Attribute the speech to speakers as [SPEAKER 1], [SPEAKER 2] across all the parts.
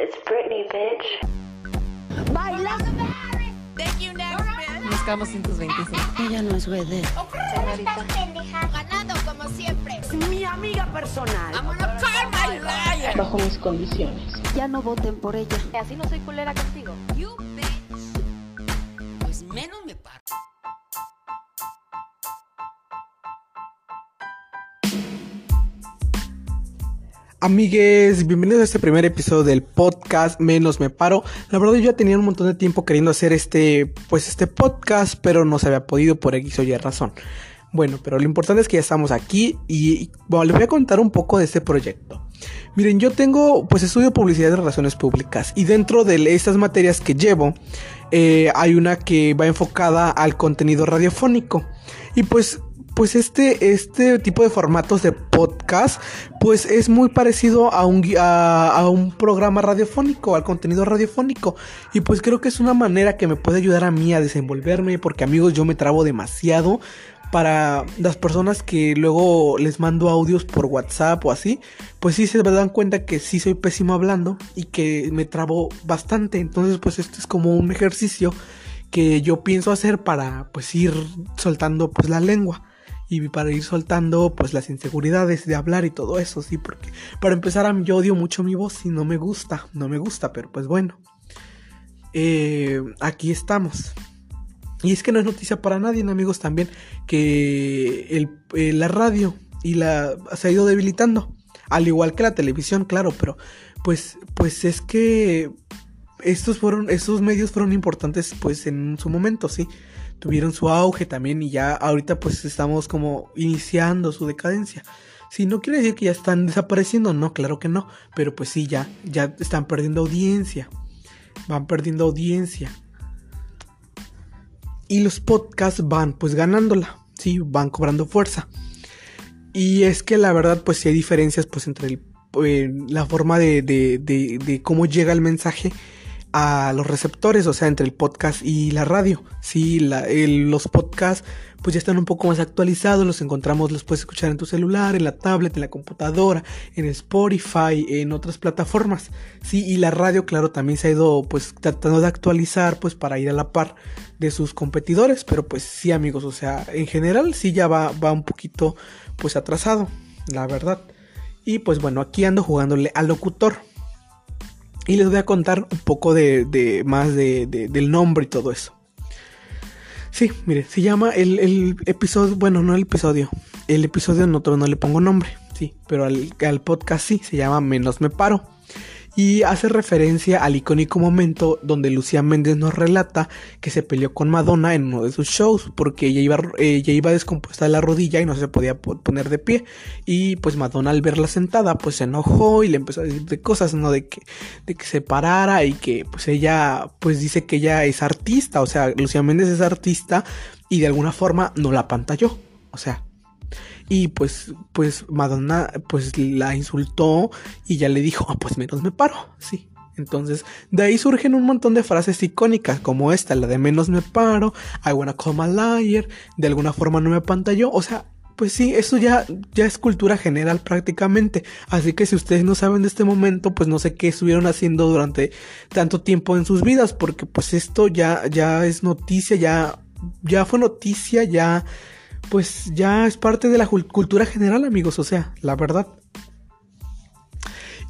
[SPEAKER 1] It's Britney, bitch.
[SPEAKER 2] ¡Baila!
[SPEAKER 3] Thank you, next, bitch.
[SPEAKER 4] Nos quedamos sin tus 25.
[SPEAKER 2] Ella no es vedette.
[SPEAKER 3] Señorita. Ganando como siempre.
[SPEAKER 2] Es mi amiga personal.
[SPEAKER 3] I'm gonna call my liar.
[SPEAKER 5] bajo mis condiciones.
[SPEAKER 2] Ya no voten por ella.
[SPEAKER 1] Así no soy culera contigo.
[SPEAKER 3] You bitch. Pues menos me paro.
[SPEAKER 6] Amigues, bienvenidos a este primer episodio del podcast Menos Me Paro. La verdad yo ya tenía un montón de tiempo queriendo hacer este, pues este podcast, pero no se había podido por X o Y razón. Bueno, pero lo importante es que ya estamos aquí y les voy a contar un poco de este proyecto. Miren, yo tengo pues estudio publicidad de relaciones públicas y dentro de estas materias que llevo eh, hay una que va enfocada al contenido radiofónico y pues pues este, este tipo de formatos de podcast, pues es muy parecido a un, a un programa radiofónico, al contenido radiofónico. Y pues creo que es una manera que me puede ayudar a mí a desenvolverme, porque amigos, yo me trabo demasiado. Para las personas que luego les mando audios por WhatsApp o así, pues sí se dan cuenta que sí soy pésimo hablando y que me trabo bastante. Entonces, pues esto es como un ejercicio que yo pienso hacer para pues ir soltando pues la lengua y para ir soltando pues las inseguridades de hablar y todo eso, sí, porque para empezar yo odio mucho mi voz y no me gusta, no me gusta, pero pues bueno, eh, aquí estamos. Y es que no es noticia para nadie, amigos, también que eh, la radio y la se ha ido debilitando, al igual que la televisión, claro, pero pues pues es que estos fueron estos medios fueron importantes pues en su momento, sí tuvieron su auge también y ya ahorita pues estamos como iniciando su decadencia. Sí, no quiere decir que ya están desapareciendo, no, claro que no, pero pues sí, ya, ya están perdiendo audiencia, van perdiendo audiencia. Y los podcasts van pues ganándola, sí, van cobrando fuerza. Y es que la verdad pues sí hay diferencias pues entre eh, la forma de, de, de cómo llega el mensaje a los receptores, o sea, entre el podcast y la radio. Sí, los podcasts pues ya están un poco más actualizados, los encontramos, los puedes escuchar en tu celular, en la tablet, en la computadora, en Spotify, en otras plataformas. Sí, y la radio, claro, también se ha ido pues tratando de actualizar pues para ir a la par de sus competidores, pero pues sí, amigos, o sea, en general sí ya va, va un poquito pues atrasado, la verdad. Y pues bueno, aquí ando jugándole al locutor. Y les voy a contar un poco de, de más de, de- del nombre y todo eso. Sí, mire, se llama el, el episodio, bueno, no el episodio. El episodio no, no le pongo nombre, sí, pero al, al podcast sí, se llama Menos Me Paro. Y hace referencia al icónico momento donde Lucía Méndez nos relata que se peleó con Madonna en uno de sus shows porque ella iba, ella iba descompuesta de la rodilla y no se podía po- poner de pie. Y pues Madonna al verla sentada pues se enojó y le empezó a decir de cosas, ¿no? De que, de que se parara y que pues ella pues dice que ella es artista, o sea, Lucía Méndez es artista y de alguna forma no la pantalló, o sea, y pues, pues Madonna pues la insultó y ya le dijo, ah, pues menos me paro, sí. Entonces, de ahí surgen un montón de frases icónicas como esta, la de menos me paro, I wanna call my liar, de alguna forma no me pantalló, o sea, pues sí, eso ya, ya es cultura general prácticamente. Así que si ustedes no saben de este momento, pues no sé qué estuvieron haciendo durante tanto tiempo en sus vidas, porque pues esto ya, ya es noticia, ya, ya fue noticia, ya, pues ya es parte de la cultura general, amigos, o sea, la verdad.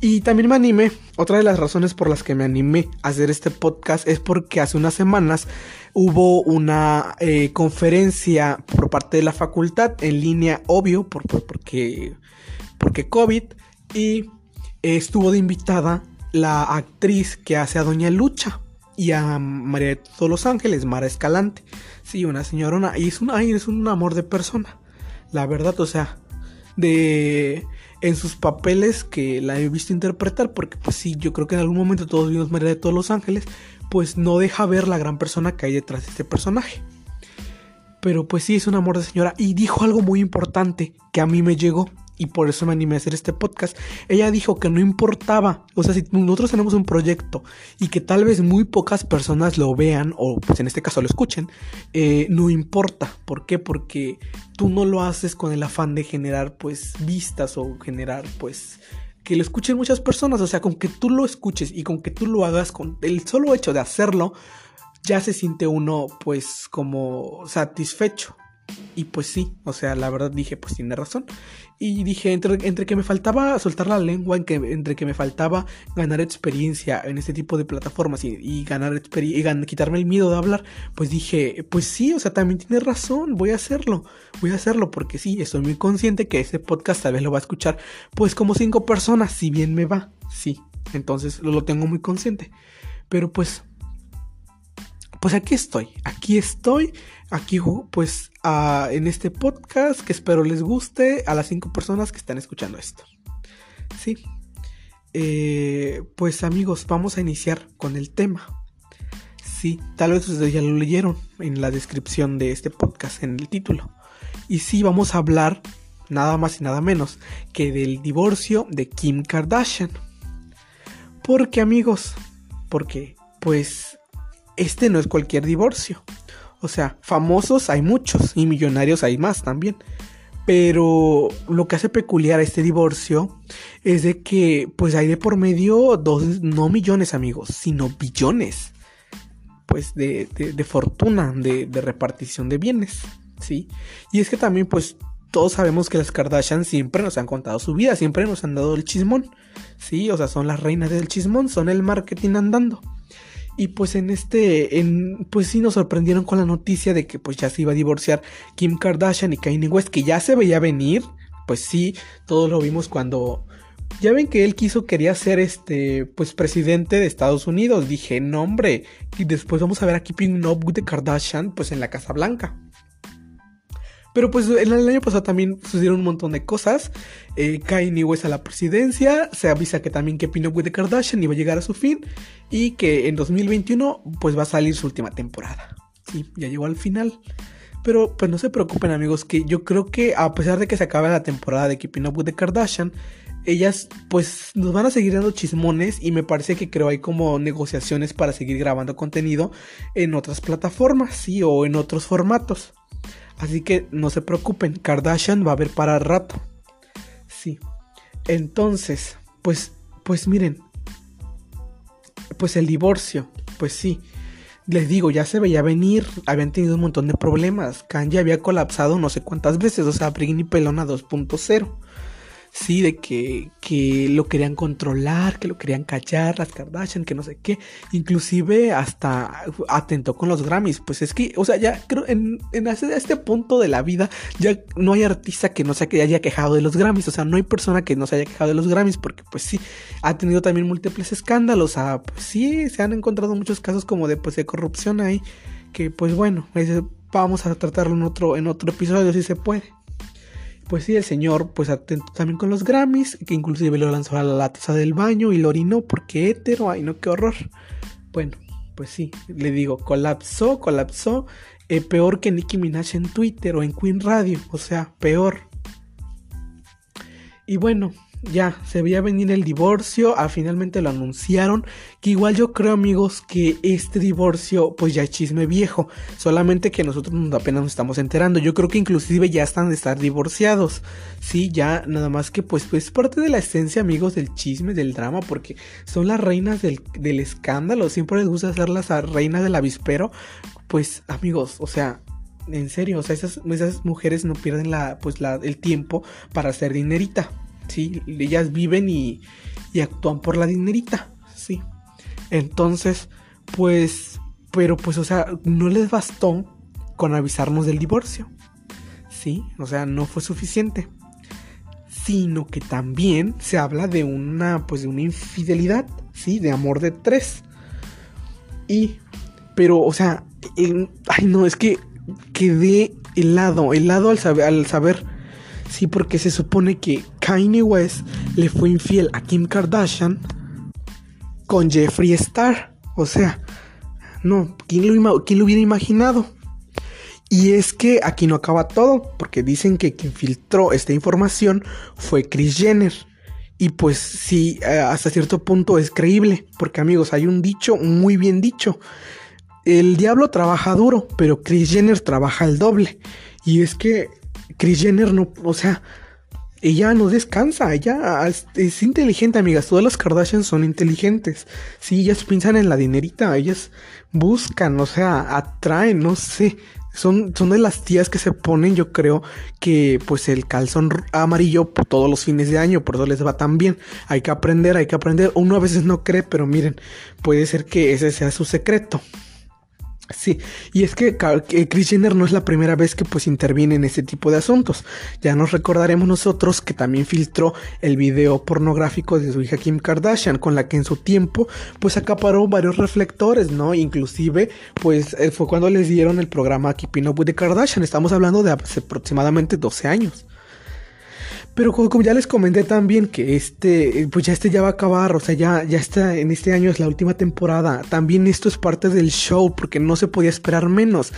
[SPEAKER 6] Y también me animé, otra de las razones por las que me animé a hacer este podcast es porque hace unas semanas hubo una eh, conferencia por parte de la facultad en línea, obvio, por, por- porque, porque COVID, y estuvo de invitada la actriz que hace a Doña Lucha y a María de todos los Ángeles, Mara Escalante. Sí, una señorona, y es un, ay, es un amor de persona, la verdad, o sea, de en sus papeles que la he visto interpretar, porque pues sí, yo creo que en algún momento todos vimos María de todos los ángeles, pues no deja ver la gran persona que hay detrás de este personaje. Pero pues sí, es un amor de señora. Y dijo algo muy importante que a mí me llegó. Y por eso me animé a hacer este podcast. Ella dijo que no importaba. O sea, si nosotros tenemos un proyecto y que tal vez muy pocas personas lo vean, o pues en este caso lo escuchen, eh, no importa. ¿Por qué? Porque tú no lo haces con el afán de generar pues vistas o generar pues que lo escuchen muchas personas. O sea, con que tú lo escuches y con que tú lo hagas, con el solo hecho de hacerlo, ya se siente uno pues como satisfecho. Y pues sí, o sea, la verdad dije, pues tiene razón. Y dije, entre, entre que me faltaba soltar la lengua, entre que me faltaba ganar experiencia en este tipo de plataformas y, ganar experiencia y quitarme el miedo de hablar, pues dije, pues sí, o sea, también tiene razón, voy a hacerlo, voy a hacerlo porque sí, estoy muy consciente que este podcast tal vez lo va a escuchar pues como cinco personas, si bien me va, sí, entonces lo tengo muy consciente. Pero pues pues aquí estoy, aquí estoy, aquí pues en este podcast que espero les guste a las cinco personas que están escuchando esto. Sí, eh, pues amigos, vamos a iniciar con el tema. Sí, tal vez ustedes ya lo leyeron en la descripción de este podcast, en el título. Y sí, vamos a hablar nada más y nada menos que del divorcio de Kim Kardashian. Porque amigos, porque pues este no es cualquier divorcio. O sea, famosos hay muchos y millonarios hay más también. Pero lo que hace peculiar a este divorcio es de que pues hay de por medio dos, no millones amigos, sino billones. Pues de, fortuna, de, de, repartición de bienes. ¿sí? Y es que también pues todos sabemos que las Kardashian siempre nos han contado su vida, siempre nos han dado el chismón. Sí, o sea, son las reinas del chismón, son el marketing andando. Y pues en este, en, pues sí nos sorprendieron con la noticia de que pues ya se iba a divorciar Kim Kardashian y Kanye West, que ya se veía venir. Pues sí, todos lo vimos cuando, ya ven que él quiso, quería ser este, pues presidente de Estados Unidos. Dije, no hombre, y después vamos a ver a Keeping Up de Kardashian, pues en la Casa Blanca. Pero pues en el año pasado también sucedieron un montón de cosas. Eh, Kanye West a la presidencia. Se avisa que también que with the Kardashian iba a llegar a su fin. Y que en 2021 pues va a salir su última temporada. Sí, ya llegó al final. Pero pues no se preocupen amigos que yo creo que a pesar de que se acabe la temporada de Keeping Up with the Kardashian, ellas pues nos van a seguir dando chismones y me parece que creo hay como negociaciones para seguir grabando contenido en otras plataformas, sí, o en otros formatos. Así que no se preocupen, Kardashian va a haber para rato. Sí. Entonces, pues, pues miren. Pues el divorcio, pues sí. Les digo, ya se veía venir, habían tenido un montón de problemas. Kanye había colapsado no sé cuántas veces, o sea, Britney Pelona 2.0 sí, de que, que lo querían controlar, que lo querían callar, las Kardashian, que no sé qué, inclusive hasta atentó con los Grammys, pues es que, o sea, ya creo, en, en este punto de la vida, ya no hay artista que no se haya quejado de los Grammys, o sea, no hay persona que no se haya quejado de los Grammys, porque pues sí, ha tenido también múltiples escándalos, sea, pues sí, se han encontrado muchos casos como de, pues, de corrupción ahí, que pues bueno, vamos a tratarlo en otro, en otro episodio si se puede. Pues sí, el señor, pues atento también con los Grammys, que inclusive lo lanzó a la taza del baño y lo orinó porque hétero, ay no, qué horror. Bueno, pues sí, le digo, colapsó, colapsó, eh, peor que Nicki Minaj en Twitter o en Queen Radio, o sea, peor. Y bueno, ya se veía venir el divorcio, ah, finalmente lo anunciaron, que igual yo creo amigos que este divorcio pues ya es chisme viejo, solamente que nosotros apenas nos estamos enterando, yo creo que inclusive ya están de estar divorciados, sí, ya nada más que pues, pues es parte de la esencia amigos del chisme, del drama, porque son las reinas del, del escándalo, siempre les gusta ser las reinas del avispero, pues amigos, o sea, en serio, o sea, esas, esas mujeres no pierden la, pues la, el tiempo para hacer dinerita. ¿Sí? Ellas viven y, y actúan por la dinerita, ¿sí? Entonces, pues, pero pues, o sea, no les bastó con avisarnos del divorcio, ¿sí? O sea, no fue suficiente. Sino que también se habla de una, pues, de una infidelidad, ¿sí? De amor de tres. Y, pero, o sea, ay no, es que quedé helado, helado al saber, al saber Sí, porque se supone que Kanye West le fue infiel a Kim Kardashian con Jeffree Star. O sea, no, ¿quién lo, ¿quién lo hubiera imaginado? Y es que aquí no acaba todo, porque dicen que quien filtró esta información fue Chris Jenner. Y pues sí, eh, hasta cierto punto es creíble, porque amigos, hay un dicho muy bien dicho. El diablo trabaja duro, pero Chris Jenner trabaja el doble. Y es que Chris Jenner no, o sea, ella no descansa, ella es, inteligente, amigas. Todas las Kardashians son inteligentes. Sí, ellas piensan en la dinerita, ellas buscan, o sea, atraen, no sé. Son, son de las tías que se ponen, yo creo, que pues el calzón amarillo todos los fines de año, por eso les va tan bien. Hay que aprender, hay que aprender. Uno a veces no cree, pero miren, puede ser que ese sea su secreto. Sí, y es que Chris Jenner no es la primera vez que pues interviene en ese tipo de asuntos. Ya nos recordaremos nosotros que también filtró el video pornográfico de su hija Kim Kardashian, con la que en su tiempo pues acaparó varios reflectores, ¿no? Inclusive pues eh, fue cuando les dieron el programa Keeping Up with the Kardashian. Estamos hablando de hace aproximadamente 12 años. Pero como, ya les comenté también que este, pues ya este ya va a acabar, o sea, ya, ya está, en este año es la última temporada. También esto es parte del show porque no se podía esperar menos.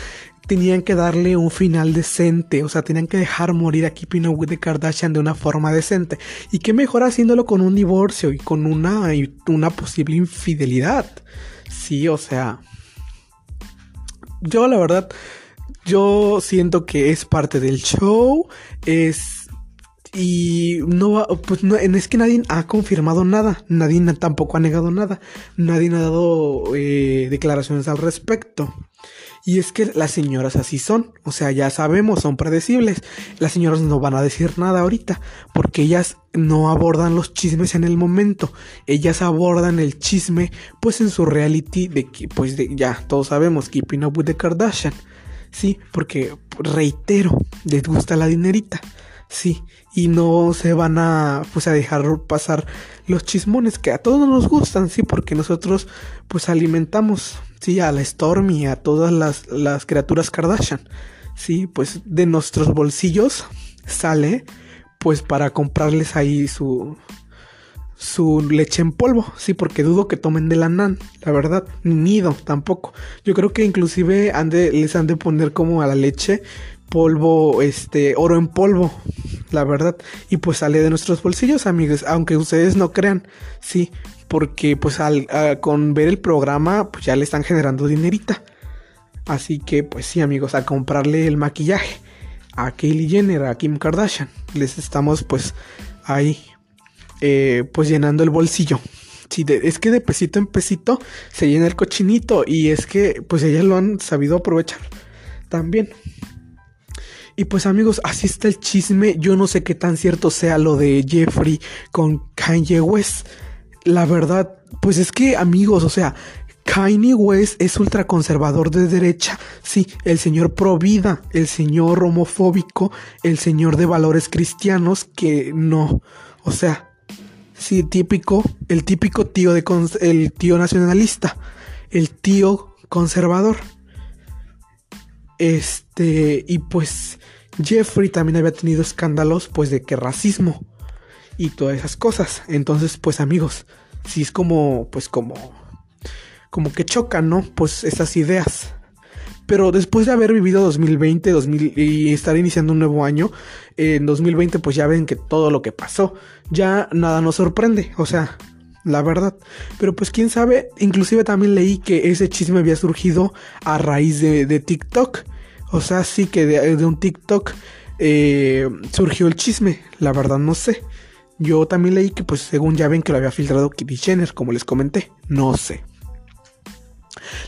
[SPEAKER 6] Tenían que darle un final decente, o sea, tenían que dejar morir a Keeping Up with the Kardashian de una forma decente. Y qué mejor haciéndolo con un divorcio y con una, una posible infidelidad. Sí, o sea, yo la verdad, yo siento que es parte del show, es y no, pues no, es que nadie ha confirmado nada, nadie tampoco ha negado nada, nadie ha dado eh, declaraciones al respecto. Y es que las señoras así son, o sea, ya sabemos, son predecibles. Las señoras no van a decir nada ahorita, porque ellas no abordan los chismes en el momento. Ellas abordan el chisme, pues en su reality de que, pues de, ya todos sabemos, Keeping Up with the Kardashian. Sí, porque reitero, les gusta la dinerita. Sí, y no se van a pues a dejar pasar los chismones que a todos nos gustan, sí, porque nosotros pues alimentamos, sí, a la Storm y a todas las, las criaturas Kardashian. Sí, pues de nuestros bolsillos sale pues para comprarles ahí su su leche en polvo, sí, porque dudo que tomen de la nan, la verdad, ni nido tampoco. Yo creo que inclusive les han de poner como a la leche polvo, este, oro en polvo, la verdad. Y pues sale de nuestros bolsillos, amigos, aunque ustedes no crean, sí, porque pues al, con ver el programa, pues ya le están generando dinerita. Así que pues sí, amigos, a comprarle el maquillaje a Kylie Jenner, a Kim Kardashian, les estamos pues ahí, eh, pues llenando el bolsillo. Sí, es que de pesito en pesito se llena el cochinito y es que pues ellas lo han sabido aprovechar también. Y pues amigos, así está el chisme. Yo no sé qué tan cierto sea lo de Jeffrey con Kanye West. La verdad, pues es que amigos, o sea, Kanye West es ultraconservador de derecha. Sí, el señor pro vida, el señor homofóbico, el señor de valores cristianos que no. O sea, sí, típico, el típico tío de el tío nacionalista, el tío conservador. Este, y pues Jeffrey también había tenido escándalos pues de que racismo y todas esas cosas. Entonces, pues amigos, si es como pues como como que chocan, ¿no? Pues esas ideas. Pero después de haber vivido 2020 2000, y estar iniciando un nuevo año, en 2020 pues ya ven que todo lo que pasó, ya nada nos sorprende, o sea, la verdad. Pero pues quién sabe, inclusive también leí que ese chisme había surgido a raíz de, de TikTok. O sea, sí que de, un TikTok eh, surgió el chisme. La verdad no sé. Yo también leí que pues según ya ven que lo había filtrado Kitty Jenner, como les comenté. No sé.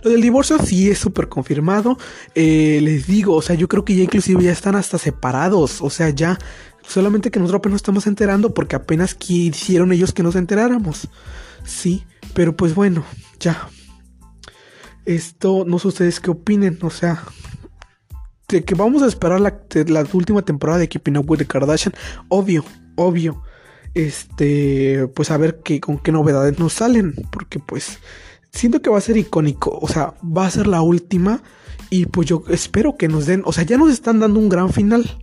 [SPEAKER 6] Lo del divorcio sí es súper confirmado. Eh, les digo, o sea, yo creo que ya inclusive ya están hasta separados. O sea, ya solamente que nosotros apenas estamos enterando porque apenas quisieron ellos que nos enteráramos. Sí, pero pues bueno, ya. Esto, no sé ustedes qué opinen, o sea, que vamos a esperar la, última temporada de Keeping Up with the Kardashian, obvio, obvio. Este, pues a ver qué, con qué novedades nos salen, porque pues siento que va a ser icónico, o sea, va a ser la última y pues yo espero que nos den, o sea, ya nos están dando un gran final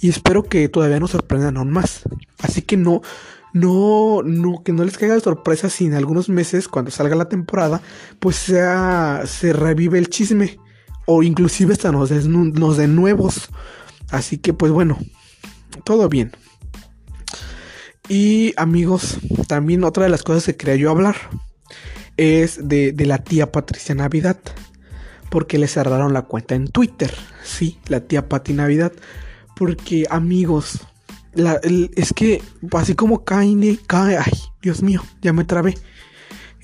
[SPEAKER 6] y espero que todavía nos sorprendan aún más. Así que no, no, no, que no les caiga de sorpresa si en algunos meses, cuando salga la temporada, pues sea, se revive el chisme o inclusive hasta nos, den nuevos. Así que pues bueno, todo bien. Y amigos, también otra de las cosas que quería yo hablar es de, de la tía Patricia Navidad. Porque le cerraron la cuenta en Twitter. Sí, la tía Pati Navidad. Porque amigos, es que así como Kanye, Kanye, ay, Dios mío, ya me trabé.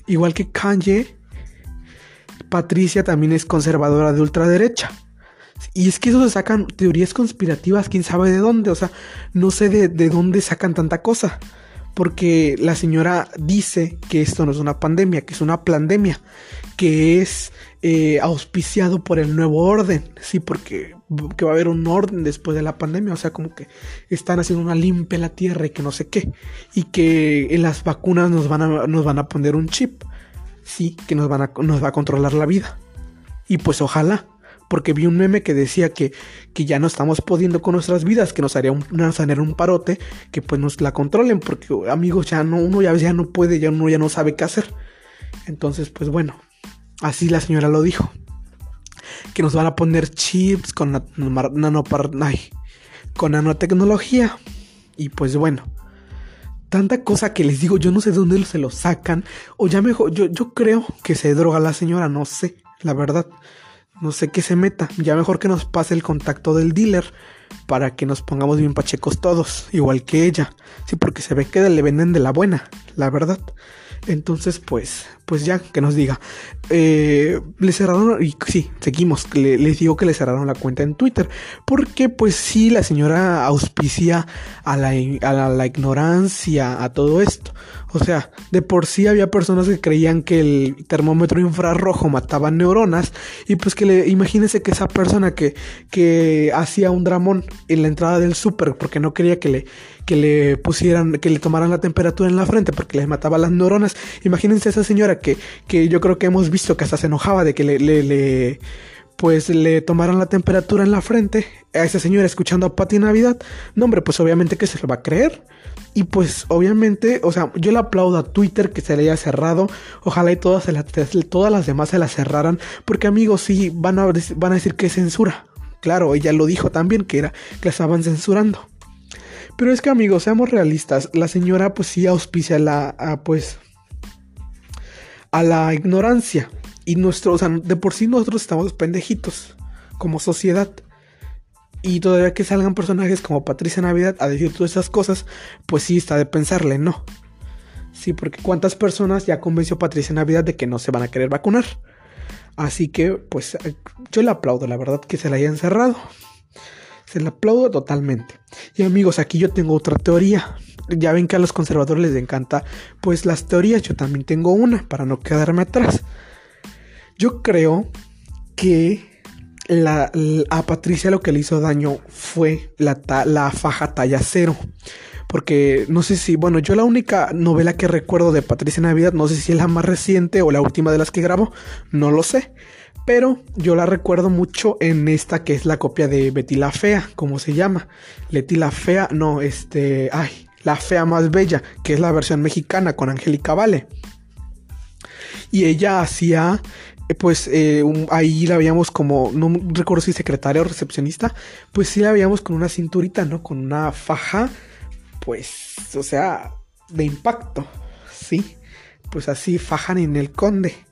[SPEAKER 6] Igual que Kanye, Patricia también es conservadora de ultraderecha. Y es que eso se sacan teorías conspirativas, quién sabe de dónde, o sea, no sé de, de dónde sacan tanta cosa porque la señora dice que esto no es una pandemia, que es una pandemia, que es eh, auspiciado por el nuevo orden, sí, porque que va a haber un orden después de la pandemia, o sea, como que están haciendo una limpia en la tierra y que no sé qué, y que en las vacunas nos van a, nos van a poner un chip, sí, que nos, van a, nos va a controlar la vida. Y pues ojalá, porque vi un meme que decía que, que ya no estamos pudiendo con nuestras vidas, que nos haría un, nos un parote, que pues nos la controlen, porque amigos, ya no, uno ya, ya no puede, ya uno ya no sabe qué hacer. Entonces, pues bueno, así la señora lo dijo. Que nos van a poner chips con, con nanotecnología. Y pues bueno, tanta cosa que les digo, yo no sé de dónde se lo sacan. O ya mejor, yo, yo creo que se droga la señora, no sé, la verdad no sé qué se meta. Ya mejor que nos pase el contacto del dealer para que nos pongamos bien pachecos todos, igual que ella. Sí, porque se ve que le venden de la buena, la verdad. Entonces, pues, pues ya que nos diga. Eh, le cerraron, y sí, seguimos. les digo que le cerraron la cuenta en Twitter. Porque, pues sí, la señora auspicia a la, a la ignorancia, a todo esto. O sea, de por sí había personas que creían que el termómetro infrarrojo mataba neuronas y pues que le imagínense que esa persona que, que hacía un dramón en la entrada del súper porque no quería que le, que le pusieran, que le tomaran la temperatura en la frente porque les mataba las neuronas. Imagínense a esa señora que, que yo creo que hemos visto que hasta se enojaba de que le, le, pues le tomaron la temperatura en la frente a esa señora escuchando a Pati Navidad. No, hombre, pues obviamente que se lo va a creer. Y pues obviamente, o sea, yo le aplaudo a Twitter que se le haya cerrado. Ojalá y todas, todas las demás se la cerraran. Porque amigos, sí, van a, van a decir que es censura. Claro, ella lo dijo también, que era que la estaban censurando. Pero es que amigos, seamos realistas. La señora pues sí auspicia la, a, pues, a la ignorancia. Y nuestro, o sea, de por sí nosotros estamos pendejitos como sociedad. Y todavía que salgan personajes como Patricia Navidad a decir todas esas cosas, pues sí está de pensarle, ¿no? Sí, porque cuántas personas ya convenció Patricia Navidad de que no se van a querer vacunar. Así que, pues, yo le aplaudo, la verdad, que se la hayan cerrado. Se le aplaudo totalmente. Y amigos, aquí yo tengo otra teoría. Ya ven que a los conservadores les encanta, pues, las teorías. Yo también tengo una, para no quedarme atrás. Yo creo que la, a Patricia lo que le hizo daño fue la, la faja talla cero. Porque no sé si, bueno, yo la única novela que recuerdo de Patricia Navidad, no sé si es la más reciente o la última de las que grabó, no lo sé. Pero yo la recuerdo mucho en esta que es la copia de Betty la Fea, como se llama. Leti la Fea, no, este, ay, la Fea más Bella, que es la versión mexicana con Angélica Vale. Y ella hacía eh, pues eh, ahí la veíamos como, no recuerdo si secretaria o recepcionista, pues sí la veíamos con una cinturita, ¿no? Con una faja, pues, o sea, de impacto, ¿sí? Pues así fajan en el conde.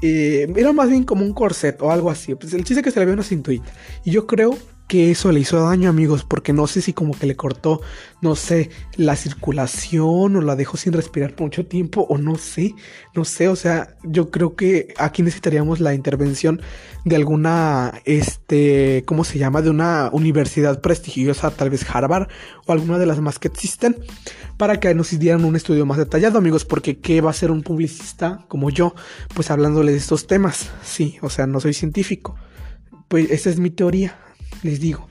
[SPEAKER 6] Eh, era más bien como un corset o algo así. Pues el chiste es que se le veía una cinturita. Y yo creo que eso le hizo daño, amigos, porque no sé si como que le cortó, no sé, la circulación o la dejó sin respirar por mucho tiempo o no sé, no sé, o sea, yo creo que aquí necesitaríamos la intervención de alguna, este, ¿cómo se llama? De una universidad prestigiosa, tal vez Harvard o alguna de las más que existen, para que nos dieran un estudio más detallado, amigos, porque ¿qué va a ser un publicista como yo? Pues hablándole de estos temas, sí, o sea, no soy científico. Pues esa es mi teoría les digo.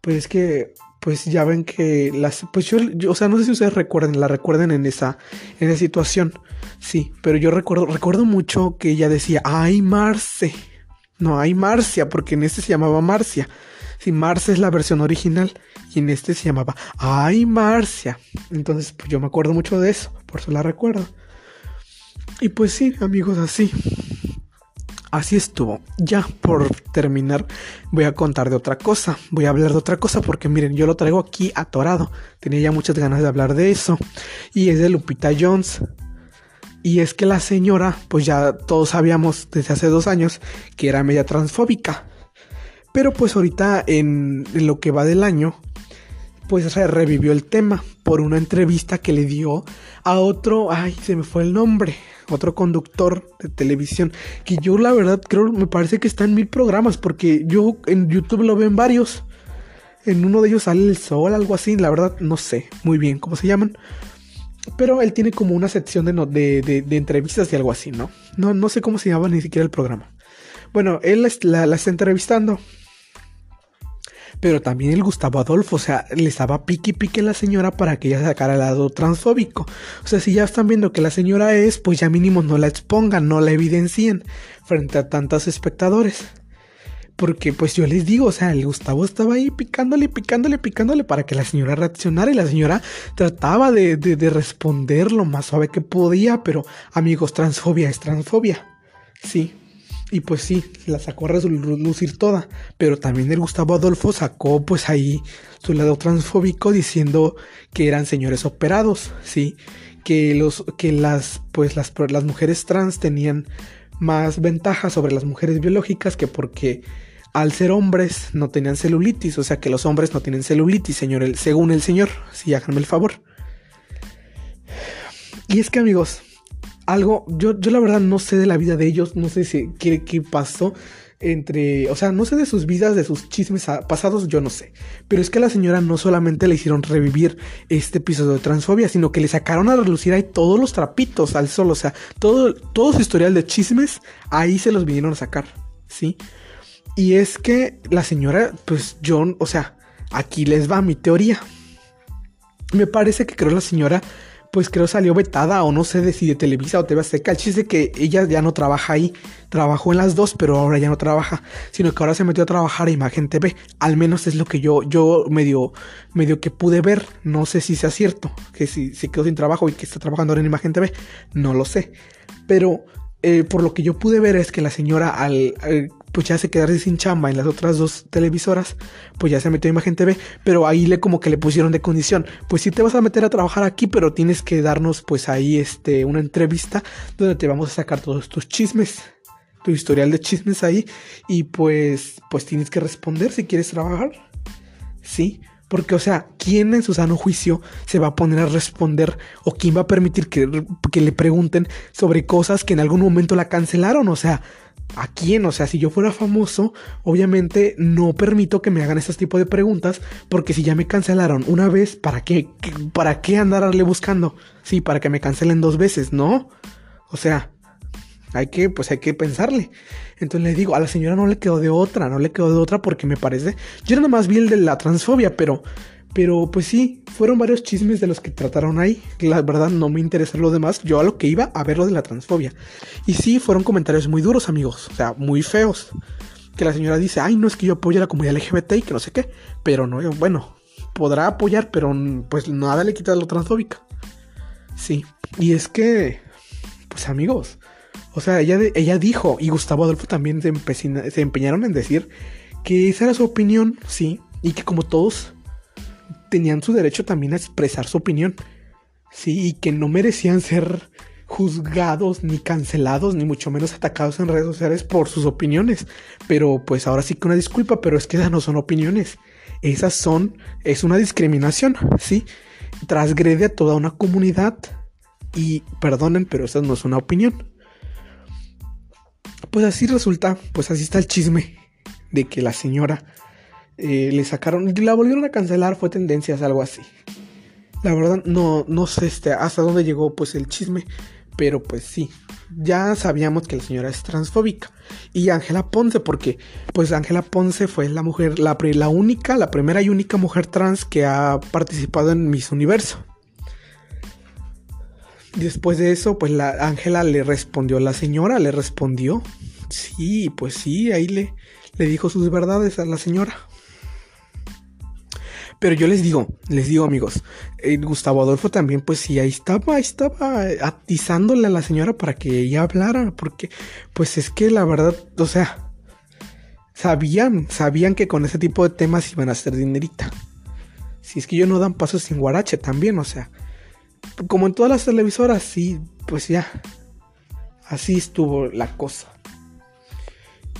[SPEAKER 6] Pues es que, pues ya ven que las, pues yo, o sea, no sé si ustedes recuerden, la recuerden en esa, en esa situación. Sí, pero yo recuerdo, recuerdo mucho que ella decía, ay, Marce. No, ay, Marcia, porque en este se llamaba Marcia. Sí, Marcia es la versión original y en este se llamaba Ay, Marcia. Entonces, pues yo me acuerdo mucho de eso, por eso la recuerdo. Y pues sí, amigos, así. Así estuvo. Ya por terminar, voy a contar de otra cosa. Voy a hablar de otra cosa porque miren, yo lo traigo aquí atorado. Tenía ya muchas ganas de hablar de eso. Y es de Lupita Jones. Y es que la señora, pues ya todos sabíamos desde hace dos años que era media transfóbica. Pero pues ahorita en, lo que va del año, pues revivió el tema por una entrevista que le dio a otro, ay, se me fue el nombre, otro conductor de televisión, que yo la verdad creo, me parece que está en mil programas, porque yo en YouTube lo veo en varios. En uno de ellos sale el sol, algo así, la verdad no sé muy bien cómo se llaman. Pero él tiene como una sección de, de, entrevistas y algo así, ¿no? ¿no? No sé cómo se llama ni siquiera el programa. Bueno, él la, la está entrevistando pero también el Gustavo Adolfo, o sea, le estaba pique pique a la señora para que ella sacara el lado transfóbico. O sea, si ya están viendo que la señora es, pues ya mínimo no la expongan, no la evidencien frente a tantos espectadores. Porque pues yo les digo, o sea, el Gustavo estaba ahí picándole, picándole, picándole para que la señora reaccionara y la señora trataba de, de, de responder lo más suave que podía, pero amigos, transfobia es transfobia. Sí. Y pues sí, la sacó a relucir toda. Pero también el Gustavo Adolfo sacó pues ahí su lado transfóbico diciendo que eran señores operados, sí. Que los, que las, pues las, las mujeres trans tenían más ventajas sobre las mujeres biológicas que porque al ser hombres no tenían celulitis, o sea que los hombres no tienen celulitis, señor, según el señor, si háganme el favor. Y es que amigos, algo, yo, yo la verdad no sé de la vida de ellos, no sé si qué, qué pasó entre, o sea, no sé de sus vidas, de sus chismes pasados, yo no sé. Pero es que a la señora no solamente le hicieron revivir este episodio de transfobia, sino que le sacaron a relucir ahí todos los trapitos al sol, o sea, todo, todo su historial de chismes, ahí se los vinieron a sacar, ¿sí? Y es que la señora, pues yo, o sea, aquí les va mi teoría. Me parece que creo la señora pues creo salió vetada o no sé si de Televisa o TV Azteca. El chiste que ella ya no trabaja ahí. Trabajó en las dos, pero ahora ya no trabaja. Sino que ahora se metió a trabajar a Imagen TV. Al menos es lo que yo, yo medio, medio que pude ver. No sé si sea cierto. Que si se quedó sin trabajo y que está trabajando ahora en Imagen TV. No lo sé. Pero eh, por lo que yo pude ver es que la señora al, pues ya se quedarse sin chamba en las otras dos televisoras, pues ya se metió en Imagen TV, pero ahí le como que le pusieron de condición, pues si te vas a meter a trabajar aquí, pero tienes que darnos pues ahí este una entrevista donde te vamos a sacar todos tus chismes, tu historial de chismes ahí y pues pues tienes que responder si quieres trabajar. Sí, porque, o sea, ¿quién en su sano juicio se va a poner a responder o quién va a permitir que, que, le pregunten sobre cosas que en algún momento la cancelaron? O sea, ¿a quién? O sea, si yo fuera famoso, obviamente no permito que me hagan este tipo de preguntas porque si ya me cancelaron una vez, ¿para qué? ¿Para qué andarle buscando? Sí, para que me cancelen dos veces, ¿no? O sea, hay que, pues hay que pensarle. Entonces le digo, a la señora no le quedó de otra, no le quedó de otra porque me parece. Yo nada más vi el de la transfobia, pero, pero pues sí, fueron varios chismes de los que trataron ahí. La verdad no me interesa lo demás. Yo a lo que iba a ver lo de la transfobia. Y sí, fueron comentarios muy duros, amigos. O sea, muy feos. Que la señora dice, ay, no es que yo apoye a la comunidad LGBT y que no sé qué. Pero no, bueno, podrá apoyar, pero pues nada le quita lo transfóbica. Sí. Y es que, pues amigos, o sea, ella, ella dijo, y Gustavo Adolfo también se, empeñaron en decir que esa era su opinión, sí, y que como todos tenían su derecho también a expresar su opinión, sí, y que no merecían ser juzgados ni cancelados ni mucho menos atacados en redes sociales por sus opiniones. Pero pues ahora sí que una disculpa, pero es que esas no son opiniones. Esas son, es una discriminación, ¿sí? Transgrede a toda una comunidad y perdonen, pero esa no es una opinión. Pues así resulta, pues así está el chisme de que la señora eh, le sacaron, la volvieron a cancelar, fue tendencias, algo así. La verdad no, no sé este, hasta dónde llegó pues el chisme, pero pues sí, ya sabíamos que la señora es transfóbica. Y Ángela Ponce, porque pues Ángela Ponce fue la mujer, la, la única, la primera y única mujer trans que ha participado en Miss Universo. Después de eso, pues la Ángela le respondió, la señora le respondió. Sí, pues sí, ahí le, le dijo sus verdades a la señora. Pero yo les digo, les digo amigos, eh, Gustavo Adolfo también, pues sí, ahí estaba, ahí estaba atizándole a la señora para que ella hablara, porque pues es que la verdad, o sea, sabían, sabían que con ese tipo de temas iban a hacer dinerita. Si es que ellos no dan pasos sin guarache también, o sea, como en todas las televisoras, sí, pues ya. Así estuvo la cosa.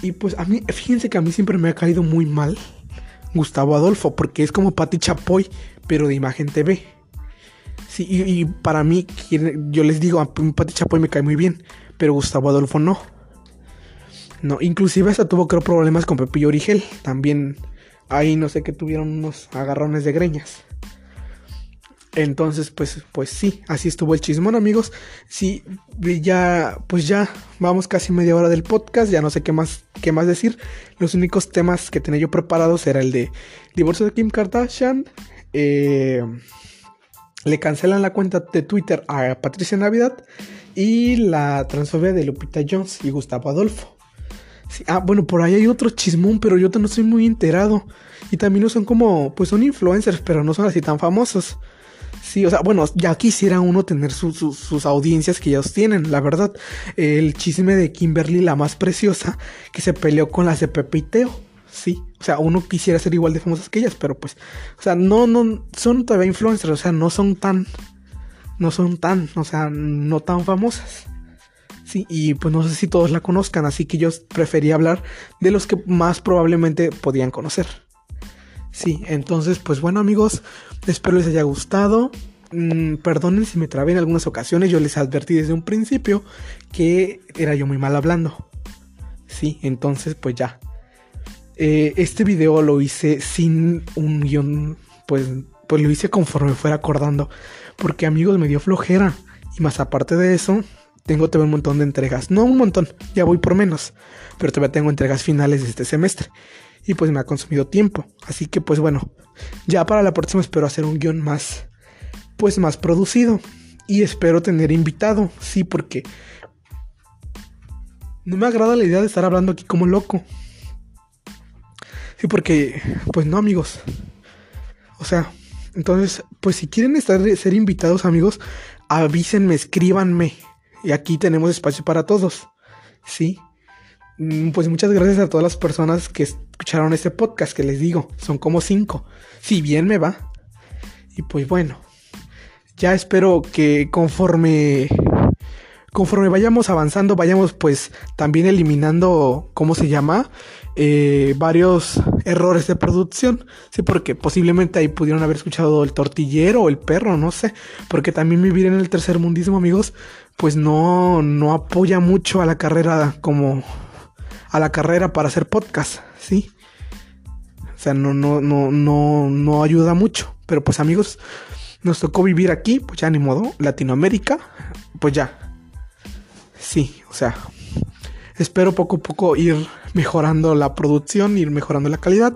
[SPEAKER 6] Y pues a mí, fíjense que a mí siempre me ha caído muy mal Gustavo Adolfo, porque es como Pati Chapoy, pero de Imagen TV. Sí, y, para mí, yo les digo, a Pati Chapoy me cae muy bien, pero Gustavo Adolfo no. No, inclusive hasta tuvo creo problemas con Pepillo Origel. También ahí no sé que tuvieron unos agarrones de greñas. Entonces, pues, pues sí, así estuvo el chismón, amigos. Sí, ya, pues ya vamos casi media hora del podcast, ya no sé qué más, qué más decir. Los únicos temas que tenía yo preparados era el de divorcio de Kim Kardashian. Eh, le cancelan la cuenta de Twitter a Patricia Navidad y la transfobia de Lupita Jones y Gustavo Adolfo. ah, bueno, por ahí hay otro chismón, pero yo no estoy muy enterado. Y también no son como, pues son influencers, pero no son así tan famosos. Sí, o sea, bueno, ya quisiera uno tener sus audiencias que ellos tienen, la verdad. El chisme de Kimberly, la más preciosa, que se peleó con las de Pepe y Teo. Sí, o sea, uno quisiera ser igual de famosas que ellas, pero pues, o sea, no, no, son todavía influencers, o sea, no son tan, no son tan, o sea, no tan famosas. Sí, y pues no sé si todos la conozcan, así que yo prefería hablar de los que más probablemente podían conocer. Sí, entonces, pues bueno amigos, espero les haya gustado. Mm, perdonen si me trabé en algunas ocasiones, yo les advertí desde un principio que era yo muy mal hablando. Sí, entonces pues ya. Eh, este video lo hice sin un guion, pues, pues lo hice conforme fuera acordando, porque amigos me dio flojera. Y más aparte de eso, tengo todavía un montón de entregas. No un montón, ya voy por menos, pero todavía tengo entregas finales de este semestre y pues me ha consumido tiempo. Así que pues bueno, ya para la próxima espero hacer un guion más, pues más producido. Y espero tener invitado, sí, porque no me agrada la idea de estar hablando aquí como loco. Sí, porque, pues no amigos. O sea, entonces, pues si quieren estar, ser invitados amigos, avísenme, escríbanme. Y aquí tenemos espacio para todos. Sí. Mm, pues muchas gracias a todas las personas que escucharon este podcast, que les digo, son como cinco. Si bien me va. Y pues bueno, ya espero que conforme conforme vayamos avanzando, vayamos pues también eliminando, ¿cómo se llama? Eh, varios errores de producción. Sí, porque posiblemente ahí pudieron haber escuchado el tortillero o el perro, no sé. Porque también vivir en el tercer mundismo, amigos, pues no, no apoya mucho a la carrera como a la carrera para hacer podcast, ¿sí? O sea, no, no, no, no, no ayuda mucho. Pero pues amigos, nos tocó vivir aquí, pues ya ni modo, Latinoamérica, pues ya. Sí, o sea, espero poco a poco ir mejorando la producción, ir mejorando la calidad,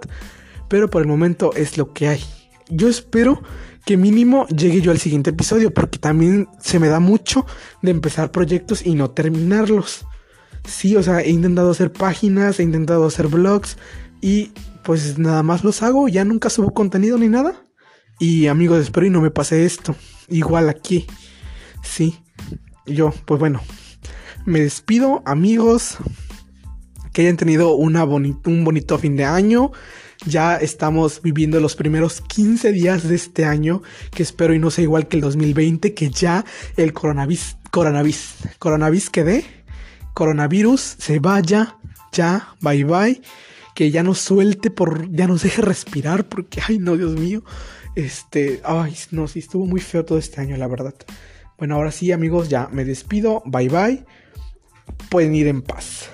[SPEAKER 6] pero por el momento es lo que hay. Yo espero que mínimo llegue yo al siguiente episodio, porque también se me da mucho de empezar proyectos y no terminarlos. Sí, o sea, he intentado hacer páginas, he intentado hacer blogs y pues nada más los hago, ya nunca subo contenido ni nada. Y amigos, espero y no me pase esto. Igual aquí. Sí. Yo, pues bueno. Me despido, amigos. Que hayan tenido un bonito fin de año. Ya estamos viviendo los primeros 15 días de este año. Que espero y no sea igual que el 2020. Que ya el coronavirus. Coronavirus. Coronavirus quede coronavirus se vaya, ya, bye bye, que ya nos suelte por, ya nos deje respirar, porque, ay, no, Dios mío, este, ay, no, sí, estuvo muy feo todo este año, la verdad. Bueno, ahora sí, amigos, ya me despido, bye bye, pueden ir en paz.